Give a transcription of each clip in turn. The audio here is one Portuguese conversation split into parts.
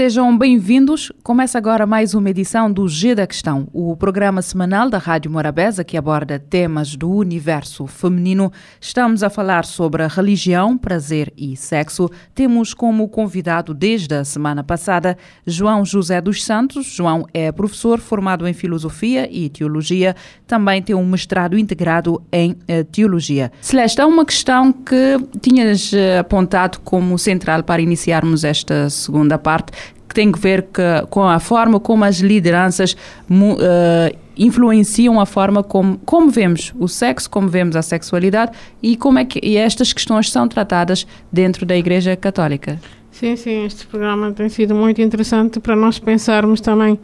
Sejam bem-vindos. Começa agora mais uma edição do G da Questão, o programa semanal da Rádio Morabeza que aborda temas do universo feminino. Estamos a falar sobre religião, prazer e sexo. Temos como convidado desde a semana passada João José dos Santos. João é professor formado em filosofia e teologia. Também tem um mestrado integrado em eh, teologia. Celeste, há uma questão que tinhas eh, apontado como central para iniciarmos esta segunda parte que tem que ver que, com a forma como as lideranças uh, influenciam a forma como, como vemos o sexo, como vemos a sexualidade e como é que estas questões são tratadas dentro da Igreja Católica. Sim, sim, este programa tem sido muito interessante para nós pensarmos também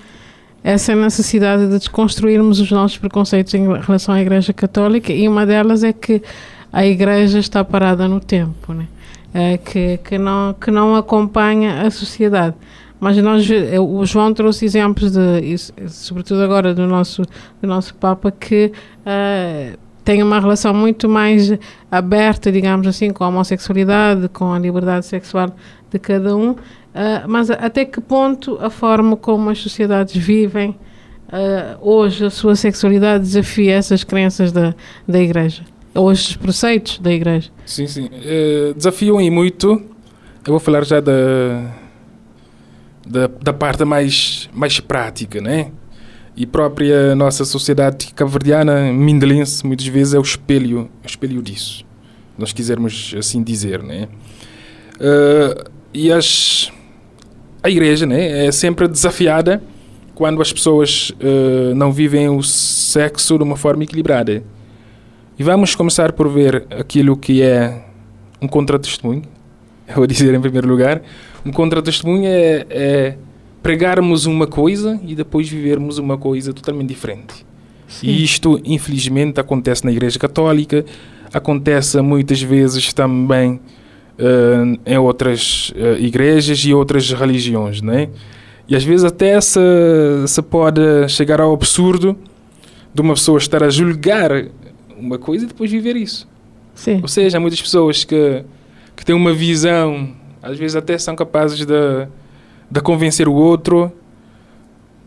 essa necessidade de desconstruirmos os nossos preconceitos em relação à Igreja Católica e uma delas é que a Igreja está parada no tempo, né? É, que, que, não, que não acompanha a sociedade. Mas nós, o João trouxe exemplos de, sobretudo agora do nosso, do nosso Papa, que uh, tem uma relação muito mais aberta, digamos assim, com a homossexualidade, com a liberdade sexual de cada um. Uh, mas até que ponto a forma como as sociedades vivem uh, hoje a sua sexualidade desafia essas crenças da, da Igreja? Ou estes preceitos da Igreja? Sim, sim. Desafiam e muito. Eu vou falar já da da, da parte mais, mais prática, né? E própria nossa sociedade cabo-verdiana, mindelense, muitas vezes é o espelho, o espelho disso. Nós quisermos assim dizer, né? Uh, e as, a igreja, né, é sempre desafiada quando as pessoas uh, não vivem o sexo de uma forma equilibrada. E vamos começar por ver aquilo que é um contra-testemunho, vou dizer em primeiro lugar, um contra-testemunho é, é pregarmos uma coisa e depois vivermos uma coisa totalmente diferente. Sim. E isto, infelizmente, acontece na Igreja Católica, acontece muitas vezes também uh, em outras uh, igrejas e outras religiões, né? E às vezes até se, se pode chegar ao absurdo de uma pessoa estar a julgar uma coisa e depois viver isso. Sim. Ou seja, há muitas pessoas que, que têm uma visão às vezes até são capazes de, de convencer o outro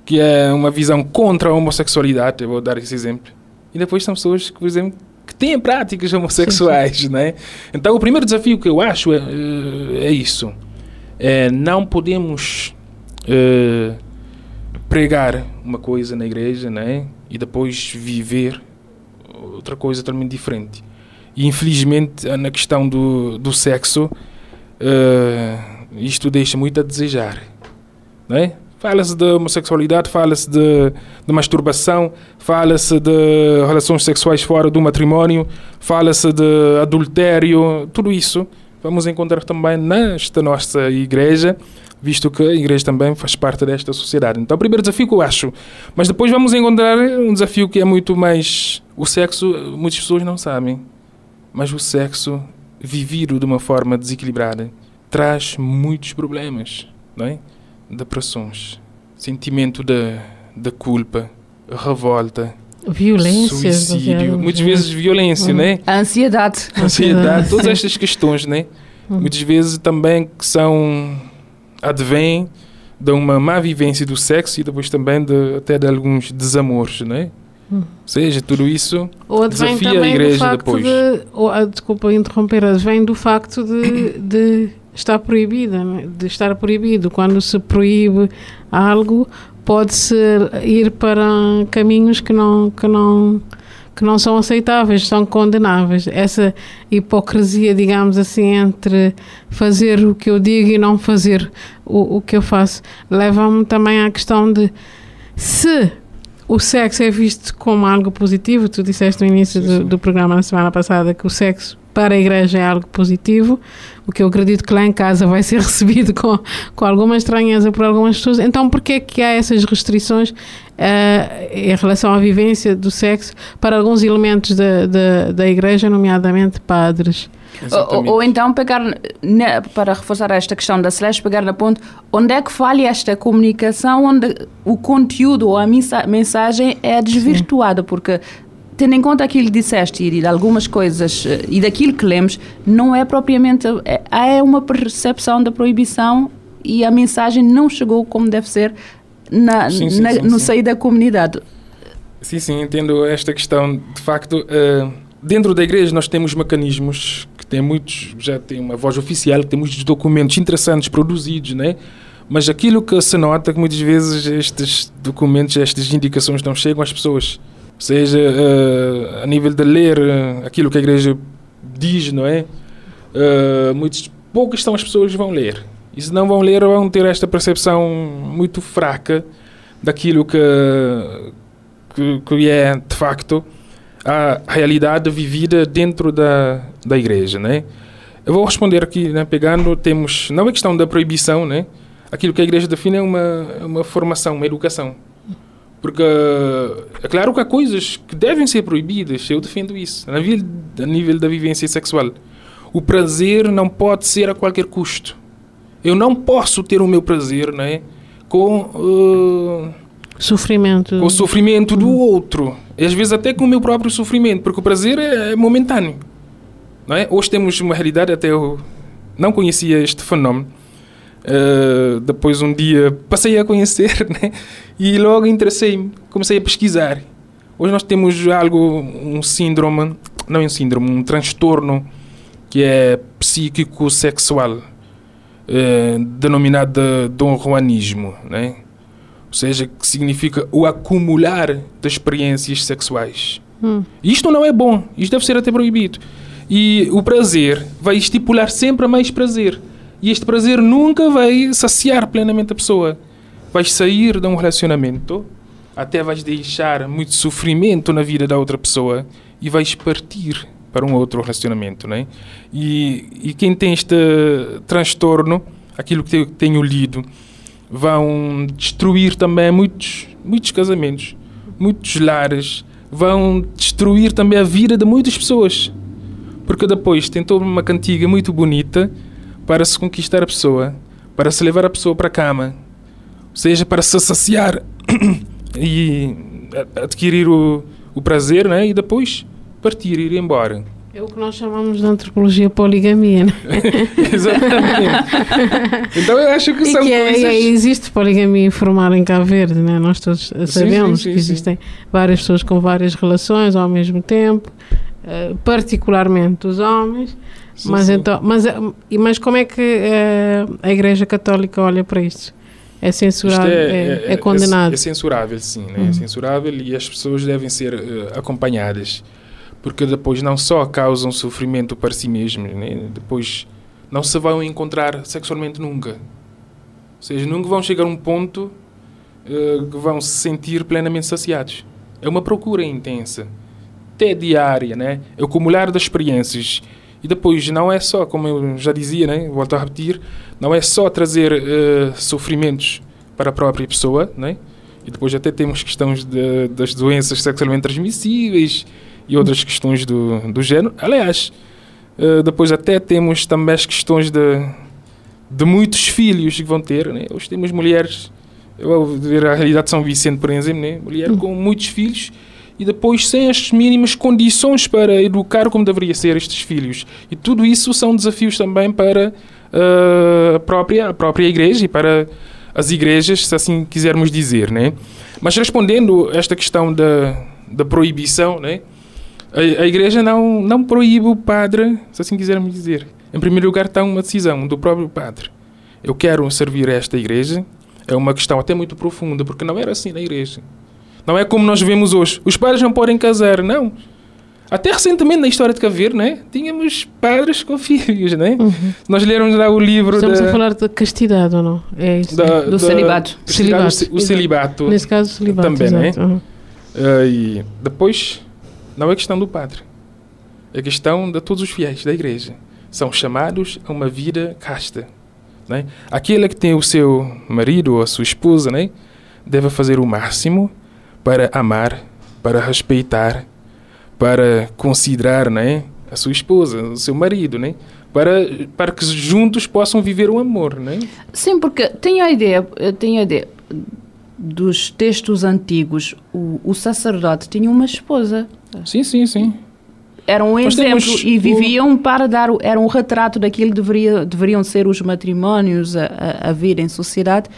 que é uma visão contra a homossexualidade, eu vou dar esse exemplo. E depois são pessoas que, por exemplo, que têm práticas homossexuais, sim, sim. né? Então, o primeiro desafio que eu acho é, eh, é isso. É, não podemos é, pregar uma coisa na igreja, né? E depois viver outra coisa totalmente diferente. E, infelizmente, na questão do, do sexo, uh, isto deixa muito a desejar. Né? Fala-se de homossexualidade, fala-se de, de, masturbação, fala-se de relações sexuais fora do matrimónio, fala-se de adultério, tudo isso vamos encontrar também nesta nossa igreja, visto que a igreja também faz parte desta sociedade. Então, o primeiro desafio que eu acho, mas depois vamos encontrar um desafio que é muito mais. O sexo, muitas pessoas não sabem, mas o sexo vivido de uma forma desequilibrada traz muitos problemas, não é? Depressões, sentimento da, da culpa, revolta, violência, suicídio, muitas vezes violência, né? A ansiedade, a ansiedade, todas estas questões, né? Hum. Muitas vezes também que são advêm de uma má vivência do sexo e depois também de, até de alguns desamores, né? Ou seja, tudo isso ou desafia a igreja depois. De, ou, ah, desculpa interromper, vem do facto de, de estar proibida, né? de estar proibido. Quando se proíbe algo, pode-se ir para caminhos que não, que não que não são aceitáveis, são condenáveis. Essa hipocrisia, digamos assim, entre fazer o que eu digo e não fazer o, o que eu faço, leva-me também à questão de se o sexo é visto como algo positivo. Tu disseste no início Sim, do, sim. do programa na semana passada que o sexo para a igreja é algo positivo, o que eu acredito que lá em casa vai ser recebido com, com alguma estranheza por algumas pessoas. Então, por que é que há essas restrições eh, em relação à vivência do sexo para alguns elementos da, da, da igreja, nomeadamente padres? Ou, ou então pegar, né, para reforçar esta questão da Celeste, pegar na ponte, onde é que falha esta comunicação, onde o conteúdo ou a mensa- mensagem é desvirtuada, porque tendo em conta aquilo que disseste e de algumas coisas eh, e daquilo que lemos, não é propriamente, é, é uma percepção da proibição e a mensagem não chegou como deve ser na, Sim, sim, na- sim, no sim. seio da comunidade. Sim, sim, entendo esta questão. De facto, eh, dentro da igreja nós temos mecanismos têm muitos, já tem uma voz oficial, tem muitos documentos interessantes produzidos, né? Mas aquilo que se nota é que muitas vezes estes documentos, estas indicações não chegam às pessoas. Seja eh, a nível de ler eh, aquilo que a igreja diz, não é? Eh, muitos, poucas são as pessoas que vão ler. E se não vão ler, vão ter esta percepção muito fraca daquilo que, que, que é, de facto, a realidade vivida dentro da, da igreja, né? Eu vou responder aqui, né, pegando, temos, não é questão da proibição, né? Aquilo que a igreja define é uma, é uma formação, uma educação. Porque é claro que há coisas que devem ser proibidas, eu defendo isso, a nível, a nível da vivência sexual. O prazer não pode ser a qualquer custo. Eu não posso ter o meu prazer né, com, eh, Sofrimento. com o sofrimento do outro. E às vezes até com o meu próprio sofrimento, porque o prazer é, é momentâneo. Não é? Hoje temos uma realidade, até eu não conhecia este fenómeno. Eh, depois um dia passei a conhecer né? e logo interessei-me, comecei a pesquisar. Hoje nós temos algo, um síndrome, não é um síndrome, um transtorno que é psíquico-sexual, eh, denominado de Dom Juanismo, né? ou seja, que significa o acumular de experiências sexuais. Hum. Isto não é bom, isto deve ser até proibido. E o prazer vai estipular sempre mais prazer. E este prazer nunca vai saciar plenamente a pessoa. Vais sair de um relacionamento, até vais deixar muito sofrimento na vida da outra pessoa e vais partir para um outro relacionamento, né? E, e quem tem este transtorno, aquilo que tenho lido, vão destruir também muitos, muitos casamentos, muitos lares, vão destruir também a vida de muitas pessoas. Porque depois tentou uma cantiga muito bonita para se conquistar a pessoa, para se levar a pessoa para a cama, ou seja, para se saciar e adquirir o, o prazer, né? E depois partir, ir embora. É o que nós chamamos de antropologia poligamia, né? Exatamente. então eu acho que E são que é, coisas... é- existe poligamia informal em Cabo Verde, né? Nós todos sabemos sim, que sim. existem várias pessoas com várias relações ao mesmo tempo, eh, particularmente os homens. Sim, mas sim. então, mas, eh, mas como é que eh, a Igreja Católica olha para isto? É Isto censurado, é, é condenado. É, censurável, sim. Né? Uhum. É censurável e as pessoas devem ser eh, acompanhadas. Porque depois não só causam sofrimento para si mesmos, né? depois não se vão encontrar sexualmente nunca. Ou seja, nunca vão chegar a um ponto eh, que vão se sentir plenamente saciados. É uma procura intensa, até diária, né? É o acumular das experiências. E depois não é só, como eu já dizia, né? volto a repetir, não é só trazer eh, sofrimentos para a própria pessoa, né? e depois até temos questões de, das doenças sexualmente transmissíveis e outras questões do, do género. Aliás, eh, depois até temos também as questões de, de muitos filhos que vão ter. Né? Hoje temos mulheres, eu vou ver a realidade de São Vicente, por exemplo, né? mulher com muitos filhos e depois sem as mínimas condições para educar como deveria ser estes filhos. E tudo isso são desafios também para eh, a, própria, a própria igreja e para as igrejas, se assim quisermos dizer. Né? Mas respondendo esta questão da, da proibição, né? a, a igreja não, não proíbe o padre, se assim quisermos dizer. Em primeiro lugar está uma decisão do próprio padre. Eu quero servir a esta igreja. É uma questão até muito profunda, porque não era assim na igreja. Não é como nós vemos hoje. Os padres não podem casar, não. Até recentemente na história de Verde, né? Tínhamos padres com filhos, né? Uhum. Nós lermos lá o livro Estamos da, a falar de castidade ou não? É isso. da- Do da- celibato. celibato, O celibato. Nesse caso, celibato. Também, né? Uhum. Uh, e depois, não é questão do padre, é questão de todos os fiéis da igreja. São chamados a uma vida casta. Né? Aquele que tem o seu marido ou a sua esposa né, deve fazer o máximo para amar, para respeitar, para considerar né, a sua esposa, o seu marido, né? para, para que juntos possam viver o amor, não é? Sim, porque tenho a ideia, tenho a ideia dos textos antigos, o, o sacerdote tinha uma esposa. Sim, sim, sim. Era um exemplo e viviam para dar, era um retrato daquilo que deveria, deveriam ser os matrimónios a, a, a vir em sociedade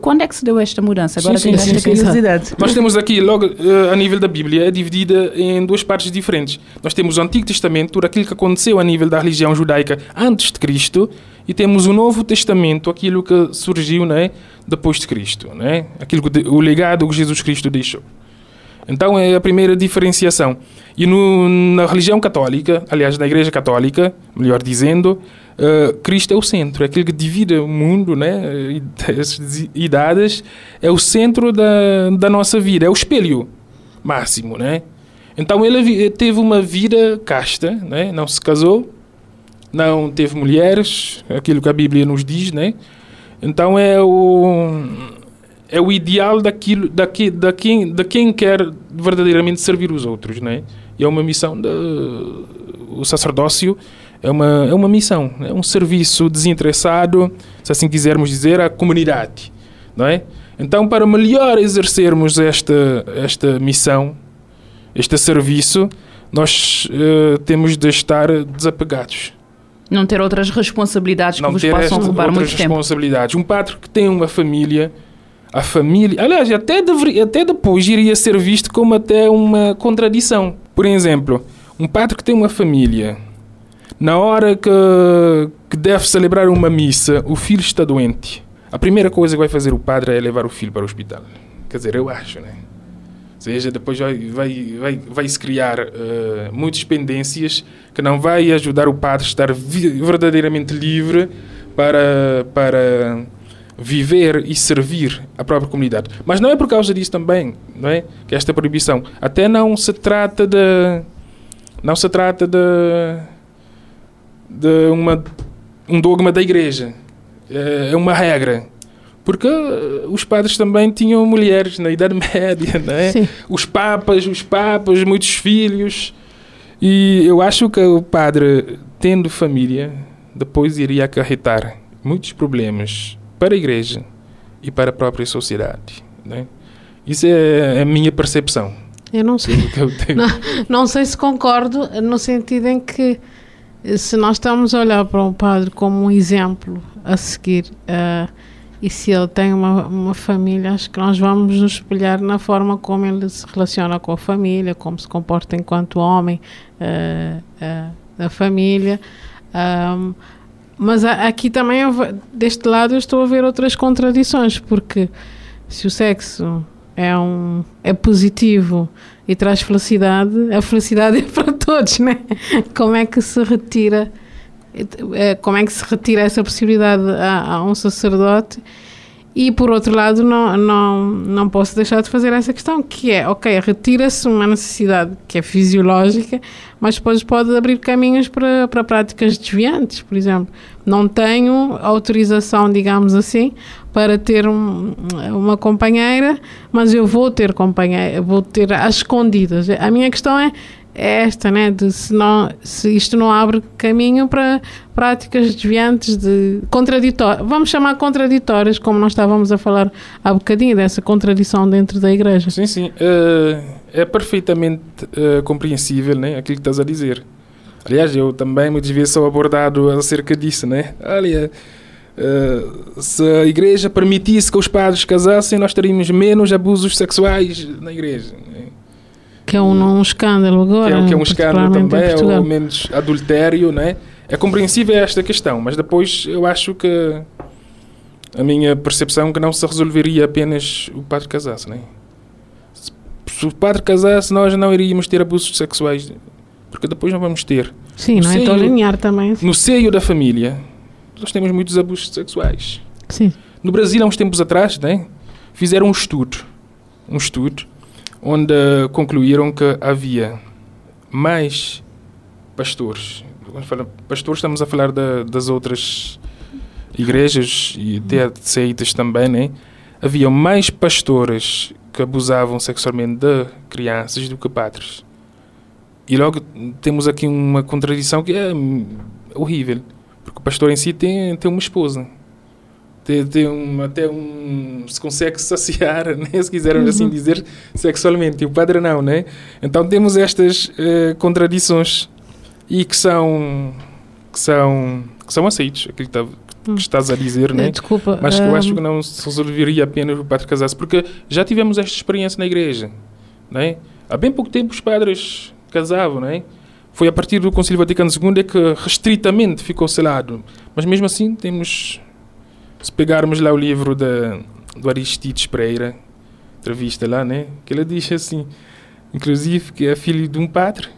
quando é que se deu esta mudança? Agora sim, sim, esta sim, curiosidade. Nós temos aqui, logo uh, a nível da Bíblia, é dividida em duas partes diferentes. Nós temos o Antigo Testamento, tudo aquilo que aconteceu a nível da religião judaica antes de Cristo, e temos o Novo Testamento, aquilo que surgiu né, depois de Cristo, né? aquilo que, o legado que Jesus Cristo deixou. Então é a primeira diferenciação. E no, na religião católica, aliás, na Igreja Católica, melhor dizendo, uh, Cristo é o centro, é aquilo que divide o mundo, né? as idades, é o centro da, da nossa vida, é o espelho máximo. Né? Então ele teve uma vida casta, né? não se casou, não teve mulheres, aquilo que a Bíblia nos diz, né? Então é o é o ideal daquilo, daqui, da, quem, da quem quer verdadeiramente servir os outros, né? E é uma missão de, o sacerdócio é uma é uma missão, é um serviço desinteressado, se assim quisermos dizer, à comunidade, não é? Então, para melhor exercermos esta esta missão, este serviço, nós uh, temos de estar desapegados não ter outras responsabilidades não que vos possam roubar muito tempo. responsabilidades. Um padre que tem uma família, a família, aliás, até, deveria, até depois iria ser visto como até uma contradição. Por exemplo, um padre que tem uma família, na hora que, que deve celebrar uma missa, o filho está doente. A primeira coisa que vai fazer o padre é levar o filho para o hospital. Quer dizer, eu acho, né? seja, depois vai, vai, vai, vai se criar uh, muitas pendências que não vai ajudar o padre a estar verdadeiramente livre para, para viver e servir a própria comunidade. Mas não é por causa disso também, não é? Que esta proibição até não se trata de não se trata de de uma um dogma da igreja. É, é uma regra porque os padres também tinham mulheres na Idade Média, né? Os papas, os papas, muitos filhos. E eu acho que o padre, tendo família, depois iria acarretar muitos problemas para a igreja e para a própria sociedade. Né? Isso é a minha percepção. Eu não sei. Eu não, não sei se concordo, no sentido em que se nós estamos a olhar para um padre como um exemplo a seguir, uh, e se ele tem uma, uma família, acho que nós vamos nos espelhar na forma como ele se relaciona com a família, como se comporta enquanto homem uh, uh, da família. Um, mas aqui também, deste lado, eu estou a ver outras contradições, porque se o sexo é, um, é positivo e traz felicidade, a felicidade é para todos, né? Como é que se retira é, como é que se retira essa possibilidade a, a um sacerdote? E por outro lado, não, não, não posso deixar de fazer essa questão, que é, ok, retira-se uma necessidade que é fisiológica, mas depois pode abrir caminhos para, para práticas desviantes, por exemplo. Não tenho autorização, digamos assim, para ter um, uma companheira, mas eu vou ter companheira, vou ter às escondidas. A minha questão é, é esta, né? De se, não, se isto não abre caminho para práticas desviantes de contraditórias, vamos chamar contraditórias, como nós estávamos a falar há bocadinho, dessa contradição dentro da igreja. Sim, sim. Uh, é perfeitamente uh, compreensível né? aquilo que estás a dizer. Aliás, eu também muitas vezes sou abordado acerca disso, né? Olha, uh, se a igreja permitisse que os padres casassem, nós teríamos menos abusos sexuais na igreja. Que é um, um escândalo agora. Que é, que é um escândalo também, ou menos adultério, né? É compreensível esta questão, mas depois eu acho que a minha percepção é que não se resolveria apenas o padre casasse, né? Se o padre casasse, nós não iríamos ter abusos sexuais, porque depois não vamos ter. Sim, no não seio, é tão linear também. No seio da família, nós temos muitos abusos sexuais. Sim. No Brasil, há uns tempos atrás, né, fizeram um estudo, um estudo onde concluíram que havia mais pastores. Quando fala pastores, estamos a falar da, das outras igrejas e até de seitas também, né? Havia mais pastores que abusavam sexualmente de crianças do que padres. E logo temos aqui uma contradição que é horrível, porque o pastor em si tem, tem uma esposa. Tem, tem um, até um. se consegue saciar, né? se quisermos uhum. assim dizer, sexualmente, e o padre não, né? Então temos estas uh, contradições e que são. que são. que são aceitos, aquilo que, que hum. estás a dizer, né? Desculpa. Mas que eu acho que não se resolveria apenas o padre casasse, porque já tivemos esta experiência na igreja, né? Há bem pouco tempo os padres casavam, não é? Foi a partir do Concílio Vaticano II é que restritamente ficou selado. Mas mesmo assim temos, se pegarmos lá o livro da, do Aristides Pereira, entrevista lá, né? Que ele diz assim, inclusive que é filho de um padre.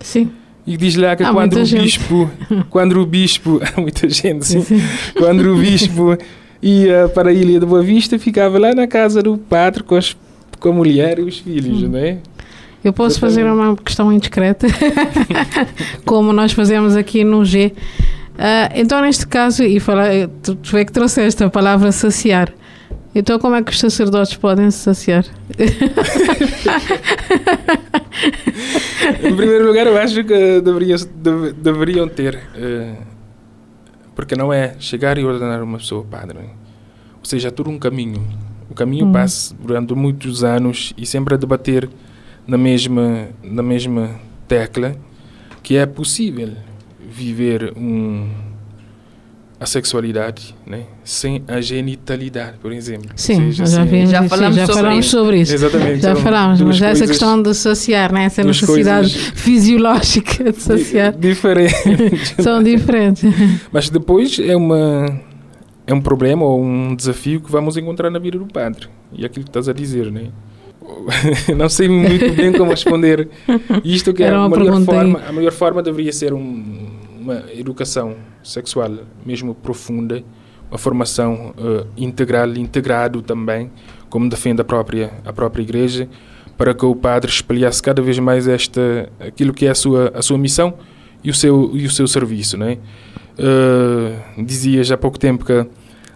Sim. E diz lá que quando o bispo, quando o bispo, muita gente, sim, sim. quando o bispo ia para a Ilha de Boa Vista, ficava lá na casa do padre com, as, com a mulher e os filhos, hum. não é? Eu posso fazer uma questão indiscreta, como nós fazemos aqui no G. Uh, então, neste caso, e falar, tu, tu é que trouxeste a palavra saciar. Então, como é que os sacerdotes podem se saciar? em primeiro lugar, eu acho que deveriam, deve, deveriam ter. Uh, porque não é chegar e ordenar uma pessoa padre. Ou seja, é todo um caminho. O caminho hum. passa durante muitos anos e sempre a debater na mesma, na mesma tecla que é possível viver um, a sexualidade né? sem a genitalidade, por exemplo. Sim, seja, já, vi, já, falamos, já sobre falamos sobre isso. Exatamente. Já falamos, mas essa questão de associar, né? essa necessidade fisiológica de associar. Diferente. São diferentes. Mas depois é uma é um problema ou um desafio que vamos encontrar na vida do padre. E é aquilo que estás a dizer, né? não sei muito bem como responder isto que é a melhor forma a melhor forma deveria ser um, uma educação sexual mesmo profunda uma formação uh, integral integrado também como defende a própria a própria igreja para que o padre espalhasse cada vez mais esta aquilo que é a sua a sua missão e o seu e o seu serviço né uh, dizia já há pouco tempo que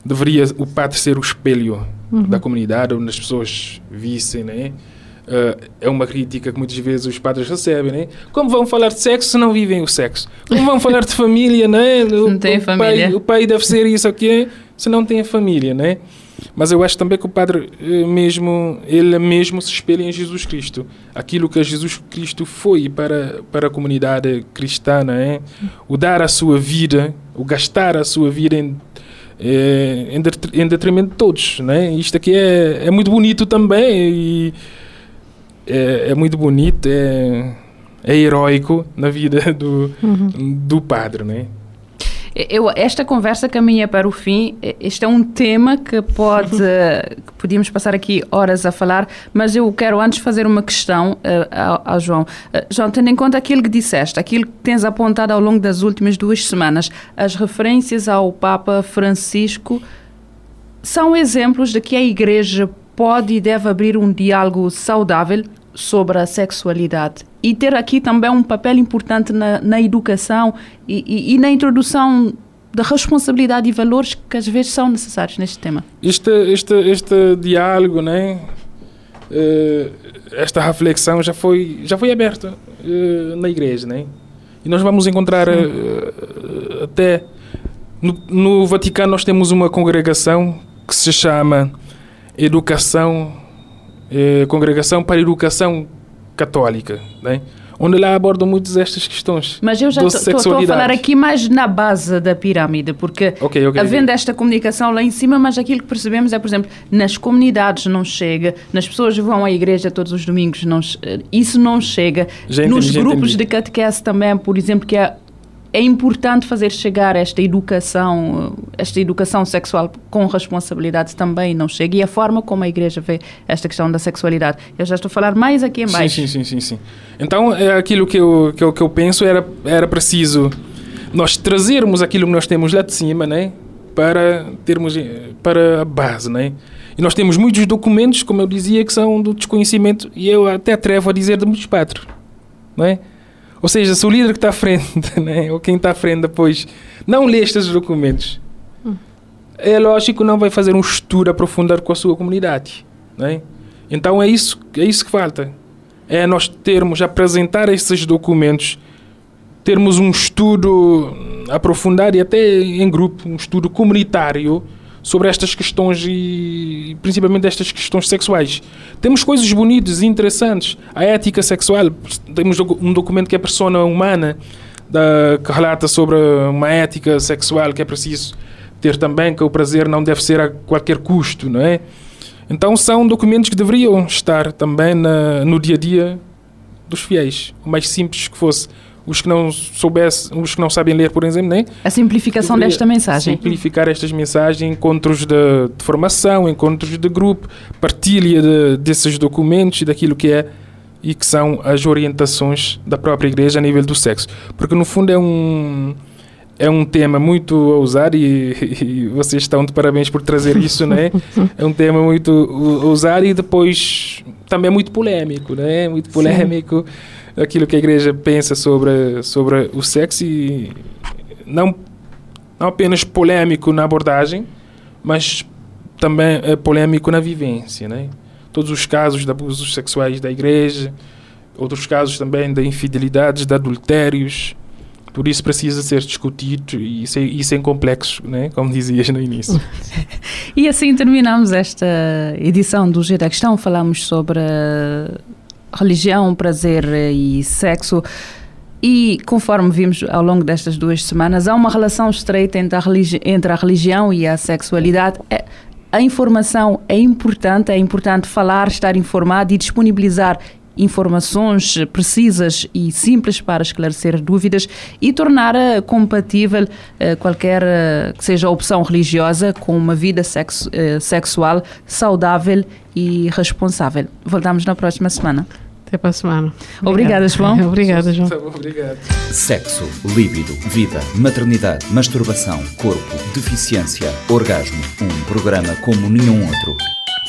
deveria o padre ser o espelho uhum. da comunidade, onde as pessoas vissem, né? Uh, é uma crítica que muitas vezes os padres recebem, né? Como vão falar de sexo se não vivem o sexo? Como vão falar de família, né? O, não tem o família. Pai, o pai deve ser isso aqui, se não tem a família, né? Mas eu acho também que o padre eh, mesmo, ele mesmo se espelha em Jesus Cristo. Aquilo que Jesus Cristo foi para, para a comunidade cristã, né? O dar a sua vida, o gastar a sua vida em é, em, detrimento de todos. Né? Isto aqui é, é muito bonito também e é, é muito bonito, é, é heróico na vida do, uhum. do padre. Né? Eu, esta conversa caminha para o fim. Este é um tema que pode. que podíamos passar aqui horas a falar, mas eu quero antes fazer uma questão uh, ao, ao, João. Uh, João, tendo em conta aquilo que disseste, aquilo que tens apontado ao longo das últimas duas semanas, as referências ao Papa Francisco são exemplos de que a Igreja pode e deve abrir um diálogo saudável sobre a sexualidade e ter aqui também um papel importante na, na educação e, e, e, na introdução da responsabilidade e valores que às vezes são necessários neste tema. Este, este, este diálogo, né? Uh, esta reflexão já foi, já foi aberta uh, na igreja, né? E nós vamos encontrar uh, até no, no Vaticano nós temos uma congregação que se chama Educação eh, Congregação para a Educação Católica, né? onde lá abordam muitas destas questões. Mas eu já estou a falar aqui mais na base da pirâmide, porque okay, okay, havendo okay. esta comunicação lá em cima, mas aquilo que percebemos é, por exemplo, nas comunidades não chega, nas pessoas que vão à igreja todos os domingos, não, isso não chega. Já Nos grupos de catequese também, por exemplo, que é é importante fazer chegar esta educação, esta educação sexual com responsabilidade também não chega e a forma como a igreja vê esta questão da sexualidade. Eu já estou a falar mais aqui em baixo. Sim, sim, sim, sim, sim. Então, é aquilo que eu, que eu, que eu penso era, era preciso nós trazermos aquilo que nós temos lá de cima, né? Para termos para a base, né? E nós temos muitos documentos, como eu dizia, que são do desconhecimento, e eu até atrevo a dizer de muitos padres. Não é? Ou seja, se o líder que está à frente, né, ou quem está à frente depois, não lê estes documentos, hum. é lógico que não vai fazer um estudo aprofundado com a sua comunidade. Né? Então é isso, é isso que falta. É nós termos, apresentar esses documentos, termos um estudo aprofundado e até em grupo, um estudo comunitário, sobre estas questões e principalmente estas questões sexuais. Temos coisas bonitas e interessantes. A ética sexual, temos um documento que é a persona humana, da, que relata sobre uma ética sexual que é preciso ter também, que o prazer não deve ser a qualquer custo, não é? Então são documentos que deveriam estar também na, no dia a dia dos fiéis, o mais simples que fosse os que não soubessem, os que não sabem ler, por exemplo, né? A simplificação desta mensagem. Simplificar estas mensagens, encontros de, de formação, encontros de grupo, partilha de, desses documentos e daquilo que é e que são as orientações da própria igreja a nível do sexo. Porque no fundo é um é um tema muito ousado e, e vocês estão de parabéns por trazer isso, né? É um tema muito ousado e depois também muito polêmico, né? Muito polêmico. Sim aquilo que a igreja pensa sobre, sobre o sexo e não, não apenas polêmico na abordagem, mas também é polêmico na vivência, né? Todos os casos de abusos sexuais da igreja, outros casos também de infidelidades, de adultérios, por isso precisa ser discutido e sem, e sem complexos, né? como dizias no início. e assim terminamos esta edição do G da Questão. Falamos sobre religião, prazer e sexo. E conforme vimos ao longo destas duas semanas, há uma relação estreita entre a, entre a religião e a sexualidade. É, a informação é importante, é importante falar, estar informado e disponibilizar informações precisas e simples para esclarecer dúvidas e tornar eh, compatível uh, qualquer uh, que seja a opção religiosa com uma vida sexo, sexual saudável e responsável. Voltamos na próxima semana. Até para a semana. Obrigada, João. Obrigada, João. Obrigado. Sexo, líbido, vida, maternidade, masturbação, corpo, deficiência, orgasmo. Um programa como nenhum outro.